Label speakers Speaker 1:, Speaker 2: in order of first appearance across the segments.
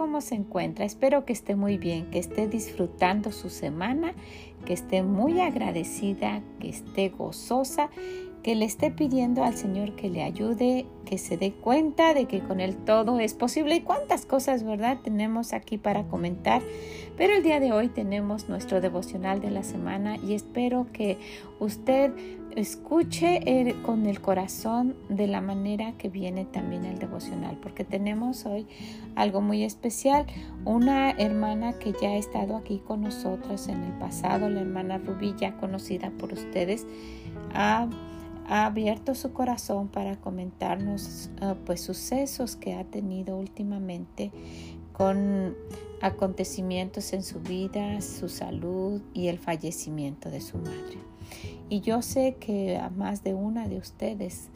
Speaker 1: ¿Cómo se encuentra? Espero que esté muy bien, que esté disfrutando su semana, que esté muy agradecida, que esté gozosa, que le esté pidiendo al Señor que le ayude, que se dé cuenta de que con Él todo es posible y cuántas cosas, ¿verdad? Tenemos aquí para comentar. Pero el día de hoy tenemos nuestro devocional de la semana y espero que usted escuche con el corazón de la manera que viene también el devocional, porque tenemos hoy algo muy especial. Una hermana que ya ha estado aquí con nosotros en el pasado, la hermana Rubí, ya conocida por ustedes, ha, abierto su corazón para comentarnos ah, pues sucesos que ha tenido últimamente con acontecimientos en su vida, su salud y el fallecimiento de su madre. Y yo sé que a más de una de ustedes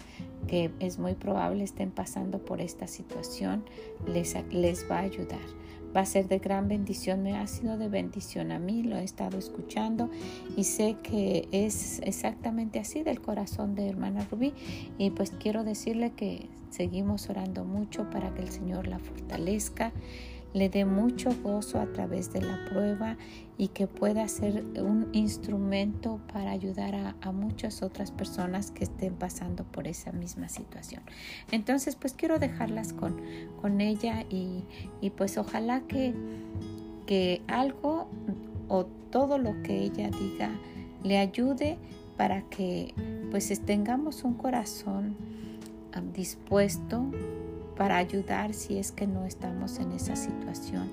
Speaker 1: que es muy probable estén pasando por esta situación, les, les va a ayudar. Va a ser de gran bendición, me ha sido de bendición a mí, lo he estado escuchando y sé que es exactamente así del corazón de hermana Rubí. Y pues quiero decirle que seguimos orando mucho para que el Señor la fortalezca le dé mucho gozo a través de la prueba y que pueda ser un instrumento para ayudar a, muchas otras personas que estén pasando por esa misma situación. Entonces, pues quiero dejarlas con, con ella y, y pues ojalá que, que algo o todo lo que ella diga le ayude para que pues tengamos un corazón ah, dispuesto para ayudar si es que no estamos en esa situación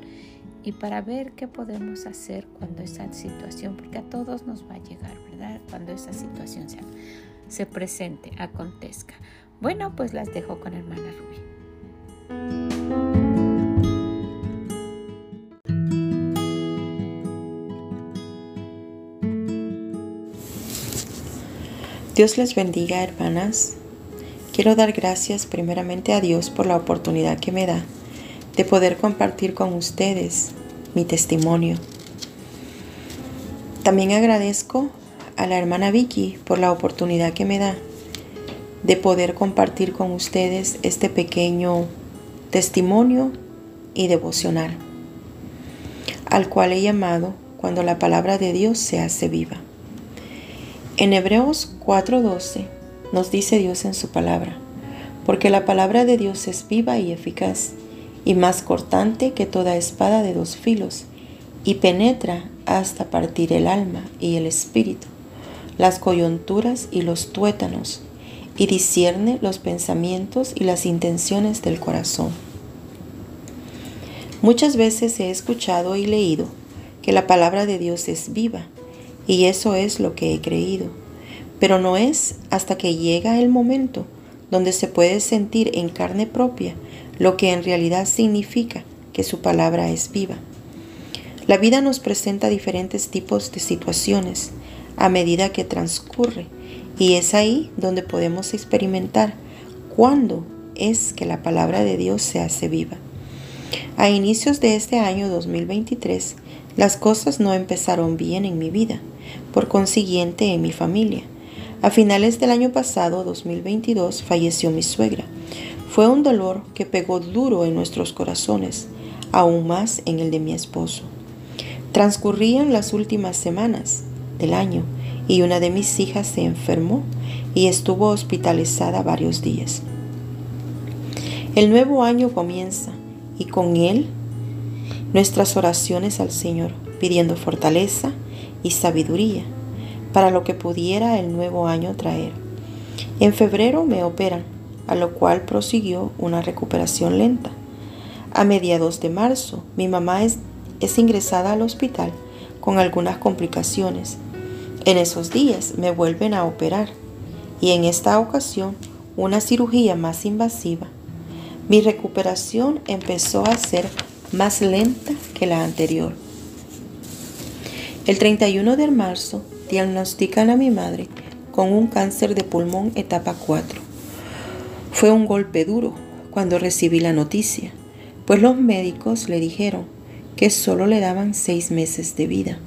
Speaker 1: y para ver qué podemos hacer cuando esa situación, porque a todos nos va a llegar, ¿verdad? Cuando esa situación se, se presente, acontezca. Bueno, pues las dejo con hermana Rubí.
Speaker 2: Dios les bendiga, hermanas. Quiero dar gracias primeramente a Dios por la oportunidad que me da de poder compartir con ustedes mi testimonio. También agradezco a la hermana Vicky por la oportunidad que me da de poder compartir con ustedes este pequeño testimonio y devocional, al cual he llamado cuando la palabra de Dios se hace viva. En Hebreos 4:12 nos dice Dios en su palabra, porque la palabra de Dios es viva y eficaz, y más cortante que toda espada de dos filos, y penetra hasta partir el alma y el espíritu, las coyunturas y los tuétanos, y discierne los pensamientos y las intenciones del corazón. Muchas veces he escuchado y leído que la palabra de Dios es viva, y eso es lo que he creído pero no es hasta que llega el momento donde se puede sentir en carne propia lo que en realidad significa que su palabra es viva. La vida nos presenta diferentes tipos de situaciones a medida que transcurre y es ahí donde podemos experimentar cuándo es que la palabra de Dios se hace viva. A inicios de este año 2023, las cosas no empezaron bien en mi vida, por consiguiente en mi familia. A finales del año pasado, 2022, falleció mi suegra. Fue un dolor que pegó duro en nuestros corazones, aún más en el de mi esposo. Transcurrían las últimas semanas del año y una de mis hijas se enfermó y estuvo hospitalizada varios días. El nuevo año comienza y con él nuestras oraciones al Señor pidiendo fortaleza y sabiduría para lo que pudiera el nuevo año traer. En febrero me operan, a lo cual prosiguió una recuperación lenta. A mediados de marzo, mi mamá es, es ingresada al hospital con algunas complicaciones. En esos días me vuelven a operar y en esta ocasión una cirugía más invasiva. Mi recuperación empezó a ser más lenta que la anterior. El 31 de marzo diagnostican a mi madre con un cáncer de pulmón etapa 4. Fue un golpe duro cuando recibí la noticia, pues los médicos le dijeron que solo le daban seis meses de vida.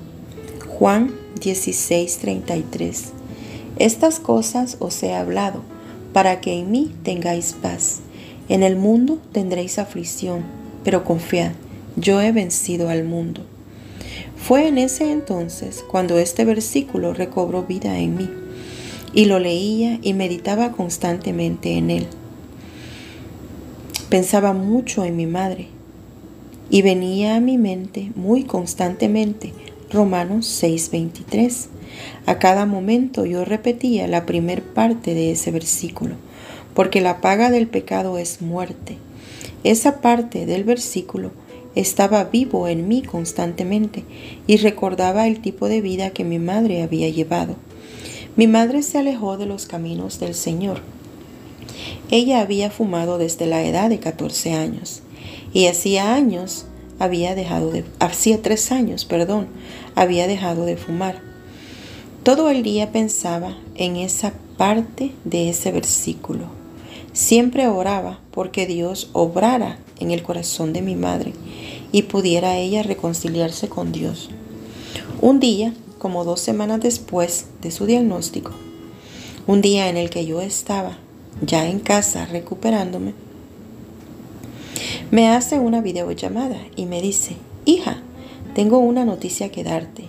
Speaker 2: Juan 16:33 Estas cosas os he hablado, para que en mí tengáis paz. En el mundo tendréis aflicción, pero confiad, yo he vencido al mundo. Fue en ese entonces cuando este versículo recobró vida en mí, y lo leía y meditaba constantemente en él. Pensaba mucho en mi madre, y venía a mi mente muy constantemente Romanos 6:23. A cada momento yo repetía la primer parte de ese versículo porque la paga del pecado es muerte. Esa parte del versículo estaba vivo en mí constantemente y recordaba el tipo de vida que mi madre había llevado. Mi madre se alejó de los caminos del Señor. Ella había fumado desde la edad de 14 años y hacía años había dejado de, hacía tres años, perdón, había dejado de fumar. Todo el día pensaba en esa parte de ese versículo. Siempre oraba porque Dios obrara en el corazón de mi madre y pudiera ella reconciliarse con Dios. Un día, como dos semanas después de su diagnóstico, un día en el que yo estaba ya en casa recuperándome, me hace una videollamada y me dice, hija, tengo una noticia que darte.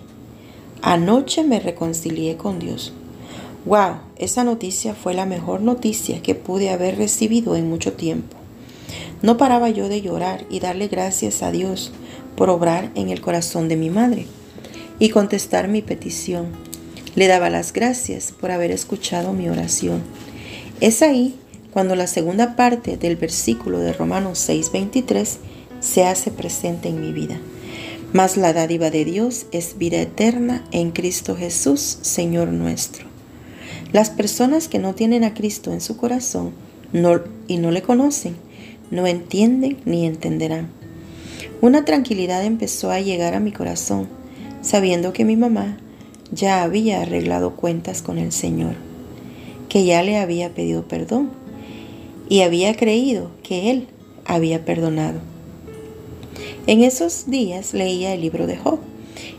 Speaker 2: Anoche me reconcilié con Dios. Wow, esa noticia fue la mejor noticia que pude haber recibido en mucho tiempo. No paraba yo de llorar y darle gracias a Dios por obrar en el corazón de mi madre y contestar mi petición. Le daba las gracias por haber escuchado mi oración. Es ahí cuando la segunda parte del versículo de Romanos 6:23 se hace presente en mi vida. Mas la dádiva de Dios es vida eterna en Cristo Jesús, Señor nuestro. Las personas que no tienen a Cristo en su corazón y no le conocen, no entienden ni entenderán. Una tranquilidad empezó a llegar a mi corazón, sabiendo que mi mamá ya había arreglado cuentas con el Señor, que ya le había pedido perdón y había creído que Él había perdonado. En esos días leía el libro de Job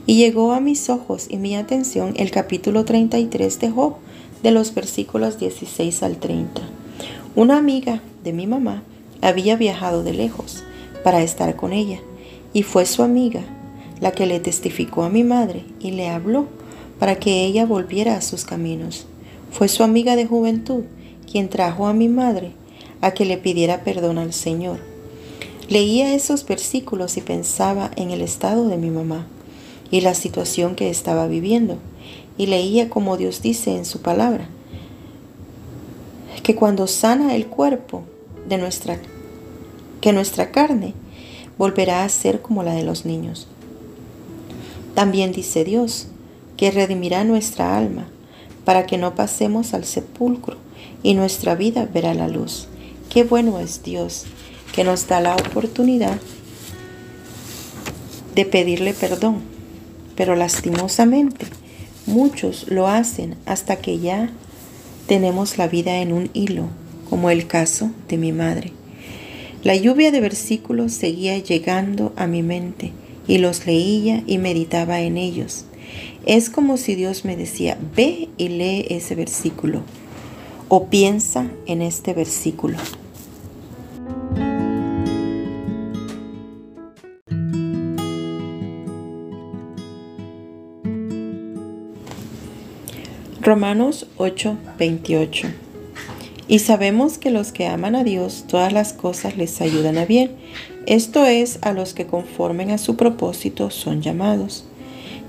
Speaker 2: y llegó a mis ojos y mi atención el capítulo 33 de Job, de los versículos 16 al 30. Una amiga de mi mamá había viajado de lejos para estar con ella y fue su amiga la que le testificó a mi madre y le habló para que ella volviera a sus caminos. Fue su amiga de juventud quien trajo a mi madre a que le pidiera perdón al Señor. Leía esos versículos y pensaba en el estado de mi mamá y la situación que estaba viviendo y leía como Dios dice en su palabra, que cuando sana el cuerpo de nuestra, que nuestra carne volverá a ser como la de los niños. También dice Dios que redimirá nuestra alma para que no pasemos al sepulcro y nuestra vida verá la luz. Qué bueno es Dios que nos da la oportunidad de pedirle perdón, pero lastimosamente Muchos lo hacen hasta que ya tenemos la vida en un hilo, como el caso de mi madre. La lluvia de versículos seguía llegando a mi mente y los leía y meditaba en ellos. Es como si Dios me decía, ve y lee ese versículo o piensa en este versículo. Romanos 8:28. Y sabemos que los que aman a Dios, todas las cosas les ayudan a bien. Esto es a los que conformen a su propósito son llamados.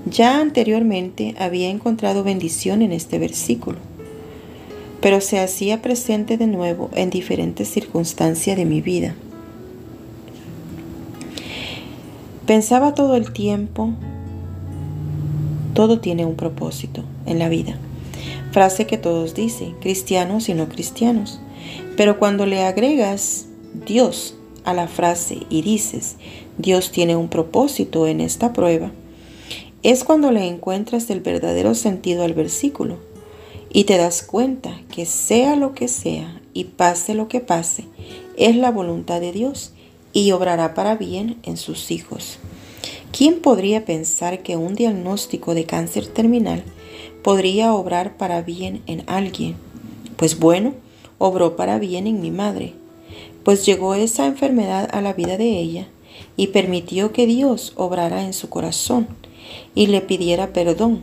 Speaker 2: Ya anteriormente había encontrado bendición en este versículo, pero se hacía presente de nuevo en diferentes circunstancias de mi vida. Pensaba todo el tiempo, todo tiene un propósito en la vida frase que todos dicen, cristianos y no cristianos. Pero cuando le agregas Dios a la frase y dices, Dios tiene un propósito en esta prueba, es cuando le encuentras el verdadero sentido al versículo y te das cuenta que sea lo que sea y pase lo que pase, es la voluntad de Dios y obrará para bien en sus hijos. ¿Quién podría pensar que un diagnóstico de cáncer terminal podría obrar para bien en alguien? Pues bueno, obró para bien en mi madre, pues llegó esa enfermedad a la vida de ella y permitió que Dios obrara en su corazón y le pidiera perdón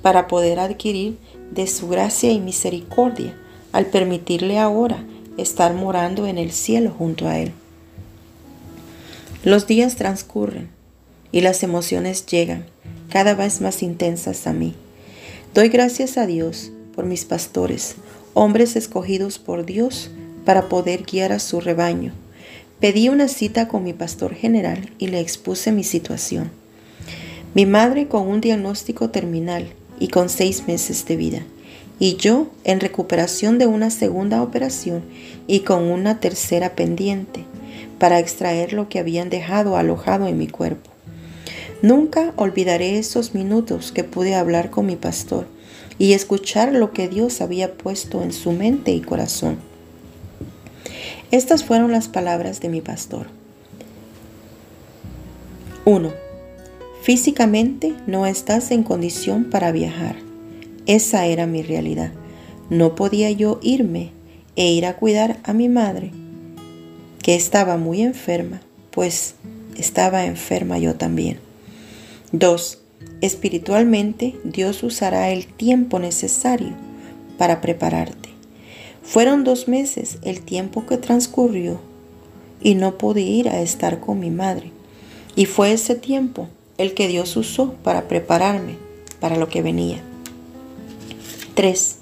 Speaker 2: para poder adquirir de su gracia y misericordia al permitirle ahora estar morando en el cielo junto a Él. Los días transcurren y las emociones llegan cada vez más intensas a mí. Doy gracias a Dios por mis pastores, hombres escogidos por Dios para poder guiar a su rebaño. Pedí una cita con mi pastor general y le expuse mi situación. Mi madre con un diagnóstico terminal y con seis meses de vida, y yo en recuperación de una segunda operación y con una tercera pendiente para extraer lo que habían dejado alojado en mi cuerpo. Nunca olvidaré esos minutos que pude hablar con mi pastor y escuchar lo que Dios había puesto en su mente y corazón. Estas fueron las palabras de mi pastor. 1. Físicamente no estás en condición para viajar. Esa era mi realidad. No podía yo irme e ir a cuidar a mi madre, que estaba muy enferma, pues estaba enferma yo también. 2. Espiritualmente, Dios usará el tiempo necesario para prepararte. Fueron dos meses el tiempo que transcurrió y no pude ir a estar con mi madre. Y fue ese tiempo el que Dios usó para prepararme para lo que venía. 3.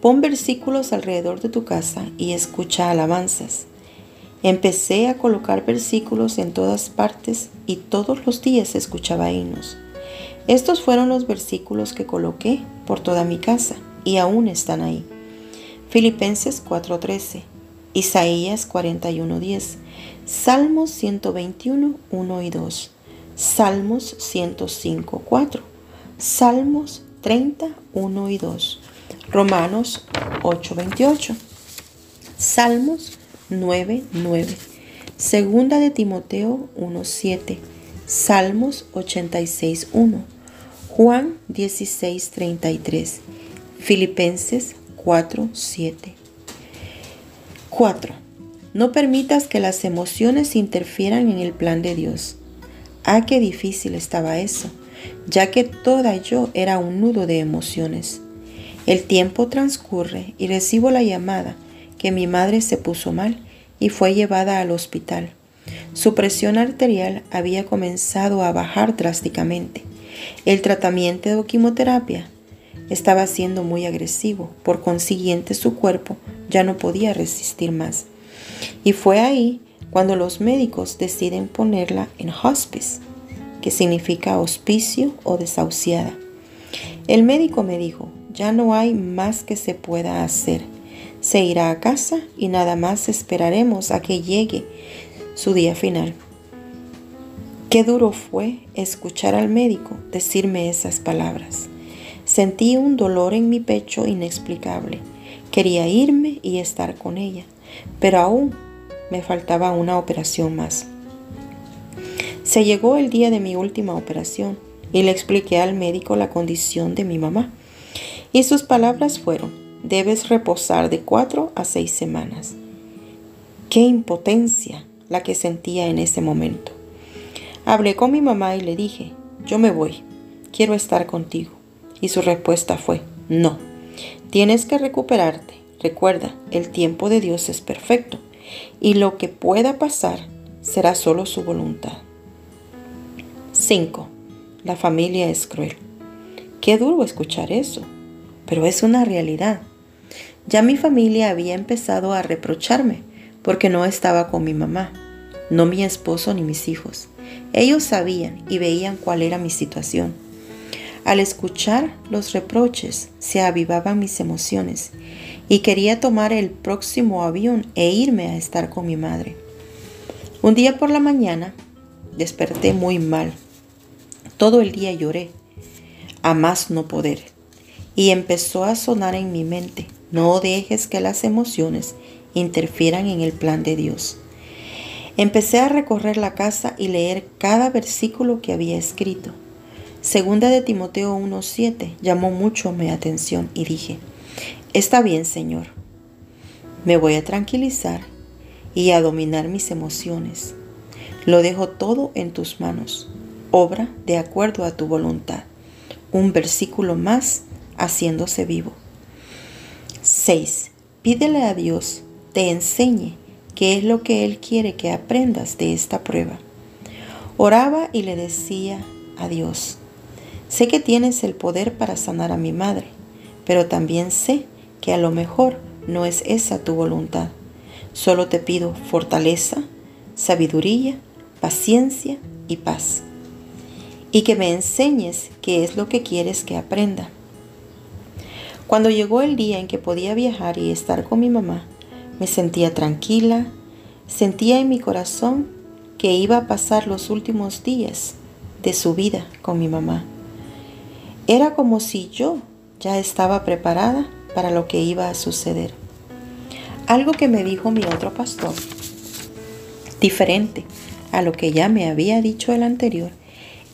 Speaker 2: Pon versículos alrededor de tu casa y escucha alabanzas. Empecé a colocar versículos en todas partes y todos los días escuchaba himnos. Estos fueron los versículos que coloqué por toda mi casa y aún están ahí. Filipenses 4:13, Isaías 41:10, Salmos 121, 1 y 2, Salmos 105, 4, Salmos 30, 1 y 2, Romanos 8:28, Salmos 9, 9, Segunda de Timoteo 1:7, Salmos 86, 1, Juan 16, 33. Filipenses 4, 7. 4. No permitas que las emociones interfieran en el plan de Dios. Ah, qué difícil estaba eso, ya que toda yo era un nudo de emociones. El tiempo transcurre y recibo la llamada que mi madre se puso mal y fue llevada al hospital. Su presión arterial había comenzado a bajar drásticamente. El tratamiento de quimioterapia estaba siendo muy agresivo, por consiguiente su cuerpo ya no podía resistir más. Y fue ahí cuando los médicos deciden ponerla en hospice, que significa hospicio o desahuciada. El médico me dijo, ya no hay más que se pueda hacer. Se irá a casa y nada más esperaremos a que llegue su día final. Qué duro fue escuchar al médico decirme esas palabras. Sentí un dolor en mi pecho inexplicable. Quería irme y estar con ella, pero aún me faltaba una operación más. Se llegó el día de mi última operación y le expliqué al médico la condición de mi mamá. Y sus palabras fueron, debes reposar de cuatro a seis semanas. Qué impotencia la que sentía en ese momento. Hablé con mi mamá y le dije, yo me voy, quiero estar contigo. Y su respuesta fue, no, tienes que recuperarte. Recuerda, el tiempo de Dios es perfecto y lo que pueda pasar será solo su voluntad. 5. La familia es cruel. Qué duro escuchar eso, pero es una realidad. Ya mi familia había empezado a reprocharme porque no estaba con mi mamá, no mi esposo ni mis hijos. Ellos sabían y veían cuál era mi situación. Al escuchar los reproches se avivaban mis emociones y quería tomar el próximo avión e irme a estar con mi madre. Un día por la mañana desperté muy mal. Todo el día lloré. a más no poder. Y empezó a sonar en mi mente, no dejes que las emociones interfieran en el plan de Dios. Empecé a recorrer la casa y leer cada versículo que había escrito. Segunda de Timoteo 1.7 llamó mucho mi atención y dije, Está bien, Señor. Me voy a tranquilizar y a dominar mis emociones. Lo dejo todo en tus manos. Obra de acuerdo a tu voluntad. Un versículo más haciéndose vivo. 6. Pídele a Dios te enseñe qué es lo que Él quiere que aprendas de esta prueba. Oraba y le decía a Dios, sé que tienes el poder para sanar a mi madre, pero también sé que a lo mejor no es esa tu voluntad. Solo te pido fortaleza, sabiduría, paciencia y paz. Y que me enseñes qué es lo que quieres que aprenda. Cuando llegó el día en que podía viajar y estar con mi mamá, me sentía tranquila, sentía en mi corazón que iba a pasar los últimos días de su vida con mi mamá. Era como si yo ya estaba preparada para lo que iba a suceder. Algo que me dijo mi otro pastor, diferente a lo que ya me había dicho el anterior,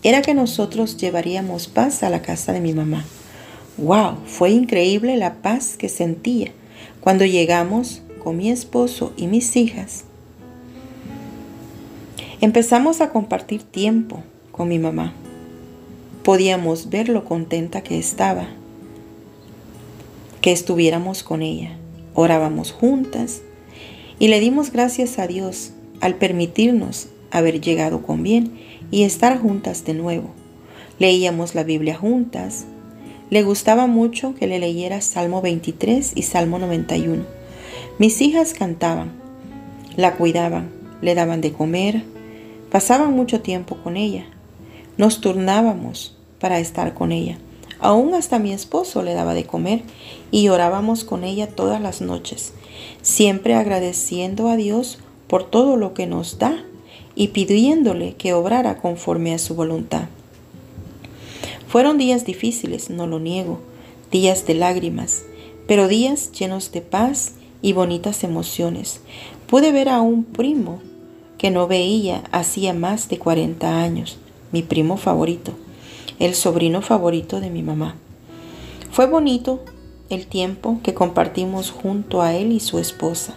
Speaker 2: era que nosotros llevaríamos paz a la casa de mi mamá. ¡Wow! Fue increíble la paz que sentía cuando llegamos con mi esposo y mis hijas, empezamos a compartir tiempo con mi mamá. Podíamos ver lo contenta que estaba, que estuviéramos con ella. Orábamos juntas y le dimos gracias a Dios al permitirnos haber llegado con bien y estar juntas de nuevo. Leíamos la Biblia juntas. Le gustaba mucho que le leyera Salmo 23 y Salmo 91 mis hijas cantaban, la cuidaban, le daban de comer, pasaban mucho tiempo con ella. Nos turnábamos para estar con ella. Aún hasta mi esposo le daba de comer y orábamos con ella todas las noches, siempre agradeciendo a Dios por todo lo que nos da y pidiéndole que obrara conforme a su voluntad. Fueron días difíciles, no lo niego, días de lágrimas, pero días llenos de paz y bonitas emociones. Pude ver a un primo que no veía hacía más de 40 años, mi primo favorito, el sobrino favorito de mi mamá. Fue bonito el tiempo que compartimos junto a él y su esposa.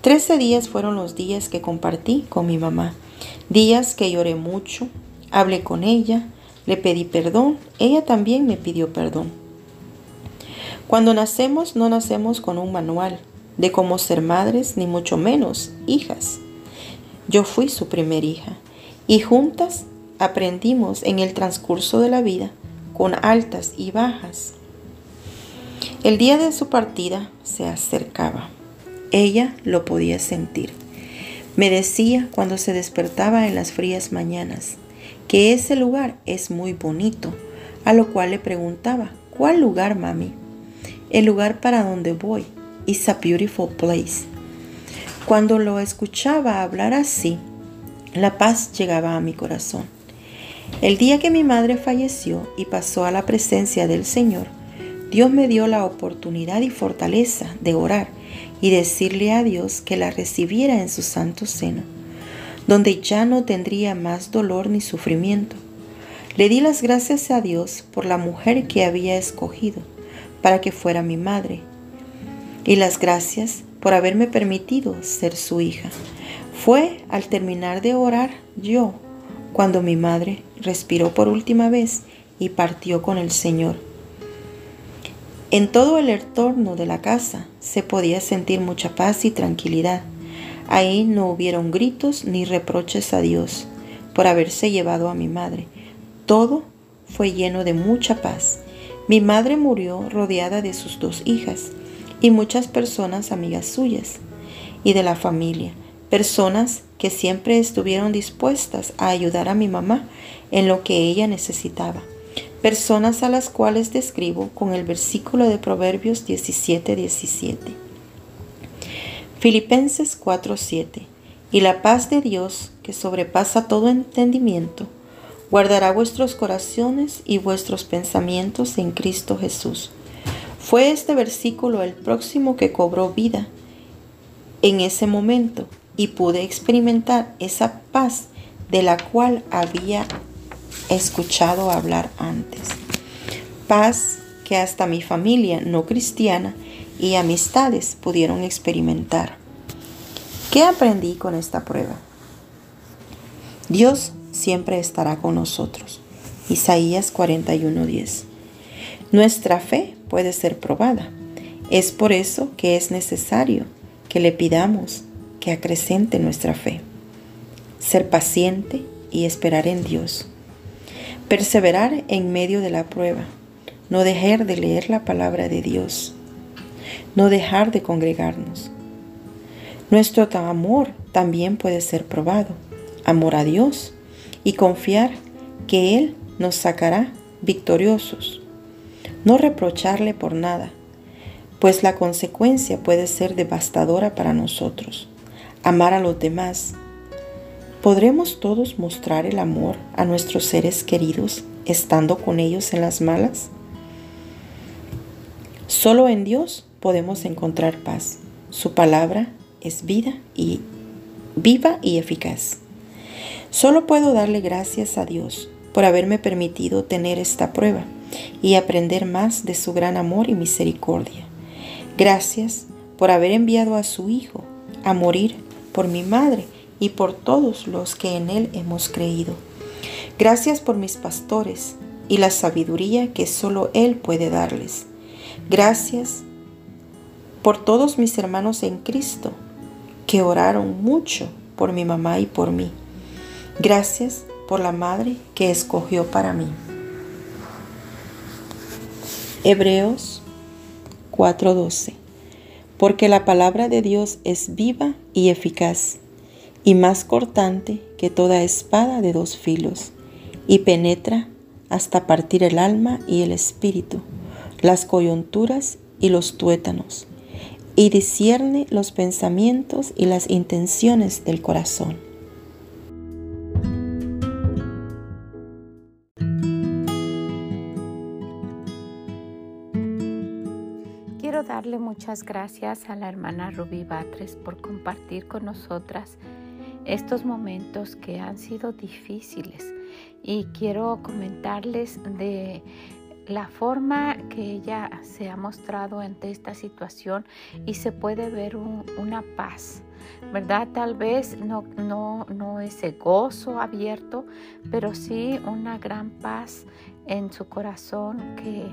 Speaker 2: Trece días fueron los días que compartí con mi mamá, días que lloré mucho, hablé con ella, le pedí perdón, ella también me pidió perdón. Cuando nacemos no nacemos con un manual, de cómo ser madres, ni mucho menos hijas. Yo fui su primer hija y juntas aprendimos en el transcurso de la vida con altas y bajas. El día de su partida se acercaba. Ella lo podía sentir. Me decía cuando se despertaba en las frías mañanas que ese lugar es muy bonito, a lo cual le preguntaba, ¿cuál lugar, mami? El lugar para donde voy. It's a beautiful place. Cuando lo escuchaba hablar así, la paz llegaba a mi corazón. El día que mi madre falleció y pasó a la presencia del Señor, Dios me dio la oportunidad y fortaleza de orar y decirle a Dios que la recibiera en su santo seno, donde ya no tendría más dolor ni sufrimiento. Le di las gracias a Dios por la mujer que había escogido para que fuera mi madre y las gracias por haberme permitido ser su hija. Fue al terminar de orar yo cuando mi madre respiró por última vez y partió con el Señor. En todo el entorno de la casa se podía sentir mucha paz y tranquilidad. Ahí no hubieron gritos ni reproches a Dios por haberse llevado a mi madre. Todo fue lleno de mucha paz. Mi madre murió rodeada de sus dos hijas y muchas personas amigas suyas y de la familia, personas que siempre estuvieron dispuestas a ayudar a mi mamá en lo que ella necesitaba, personas a las cuales describo con el versículo de Proverbios 17:17. 17. Filipenses 4:7 Y la paz de Dios, que sobrepasa todo entendimiento, guardará vuestros corazones y vuestros pensamientos en Cristo Jesús. Fue este versículo el próximo que cobró vida en ese momento y pude experimentar esa paz de la cual había escuchado hablar antes. Paz que hasta mi familia no cristiana y amistades pudieron experimentar. ¿Qué aprendí con esta prueba? Dios siempre estará con nosotros. Isaías 41:10. Nuestra fe puede ser probada. Es por eso que es necesario que le pidamos que acrecente nuestra fe. Ser paciente y esperar en Dios. Perseverar en medio de la prueba. No dejar de leer la palabra de Dios. No dejar de congregarnos. Nuestro amor también puede ser probado. Amor a Dios y confiar que Él nos sacará victoriosos. No reprocharle por nada, pues la consecuencia puede ser devastadora para nosotros. Amar a los demás. ¿Podremos todos mostrar el amor a nuestros seres queridos estando con ellos en las malas? Solo en Dios podemos encontrar paz. Su palabra es vida y viva y eficaz. Solo puedo darle gracias a Dios por haberme permitido tener esta prueba y aprender más de su gran amor y misericordia. Gracias por haber enviado a su Hijo a morir por mi madre y por todos los que en Él hemos creído. Gracias por mis pastores y la sabiduría que solo Él puede darles. Gracias por todos mis hermanos en Cristo que oraron mucho por mi mamá y por mí. Gracias por la madre que escogió para mí. Hebreos 4:12 Porque la palabra de Dios es viva y eficaz, y más cortante que toda espada de dos filos, y penetra hasta partir el alma y el espíritu, las coyunturas y los tuétanos, y discierne los pensamientos y las intenciones del corazón.
Speaker 1: darle muchas gracias a la hermana Rubí Batres por compartir con nosotras estos momentos que han sido difíciles y quiero comentarles de la forma que ella se ha mostrado ante esta situación y se puede ver una paz, ¿verdad? Tal vez no, ese gozo abierto, pero sí una gran paz en su corazón que,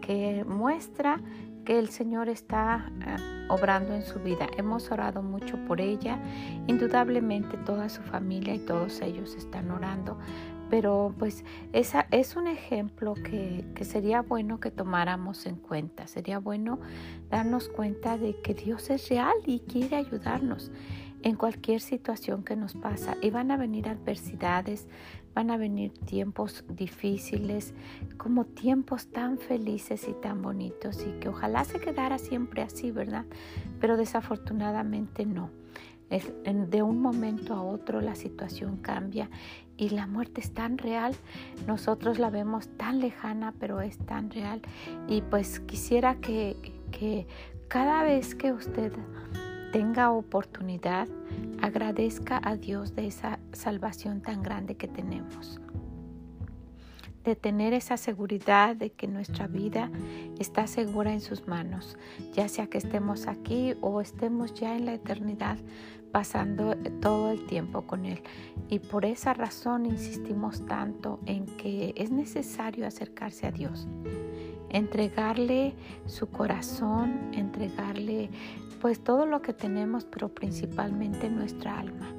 Speaker 1: que muestra que el Señor está eh, obrando en su vida. Hemos orado mucho por ella. Indudablemente toda su familia y todos ellos están orando. Pero pues esa es un ejemplo que, que sería bueno que tomáramos en cuenta. Sería bueno darnos cuenta de que Dios es real y quiere ayudarnos en cualquier situación que nos pasa. Y van a venir adversidades, van a venir tiempos difíciles, como tiempos tan felices y tan bonitos y que ojalá se quedara siempre así, ¿verdad? Pero desafortunadamente no. De un momento a otro la situación cambia y la muerte es tan real, nosotros la vemos tan lejana, pero es tan real. Y pues quisiera que, que cada vez que usted tenga oportunidad, agradezca a Dios de esa salvación tan grande que tenemos. De tener esa seguridad de que nuestra vida está segura en sus manos, ya sea que estemos aquí o estemos ya en la eternidad pasando todo el tiempo con Él. Y por esa razón insistimos tanto en que es necesario acercarse a Dios entregarle su corazón, entregarle pues todo lo que tenemos, pero principalmente nuestra alma.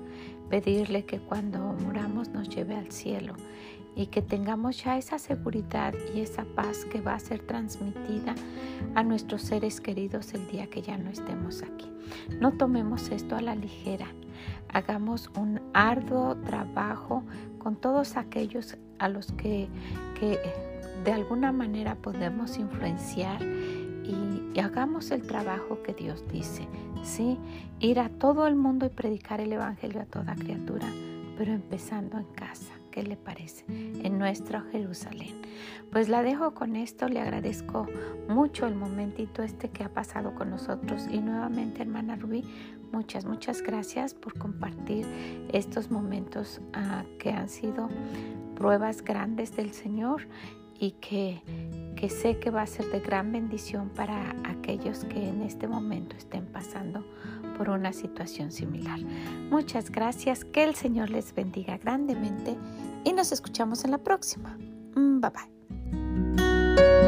Speaker 1: Pedirle que cuando muramos nos lleve al cielo y que tengamos ya esa seguridad y esa paz que va a ser transmitida a nuestros seres queridos el día que ya no estemos aquí. No tomemos esto a la ligera. Hagamos un arduo trabajo con todos aquellos a los que, que de alguna manera podemos influenciar y, hagamos el trabajo que Dios dice. Sí, ir a todo el mundo y predicar el Evangelio a toda criatura, pero empezando en casa ¿Qué le parece? En nuestro Jerusalén. Pues la dejo con esto. Le agradezco mucho el momentito este que ha pasado con nosotros. Y nuevamente, hermana Rubí, muchas, muchas gracias por compartir estos momentos ah, que han sido pruebas grandes del Señor y que, que sé que va a ser de gran bendición para aquellos que en este momento estén pasando por una situación similar. Muchas gracias, que el Señor les bendiga grandemente y nos escuchamos en la próxima. Mm, bye bye.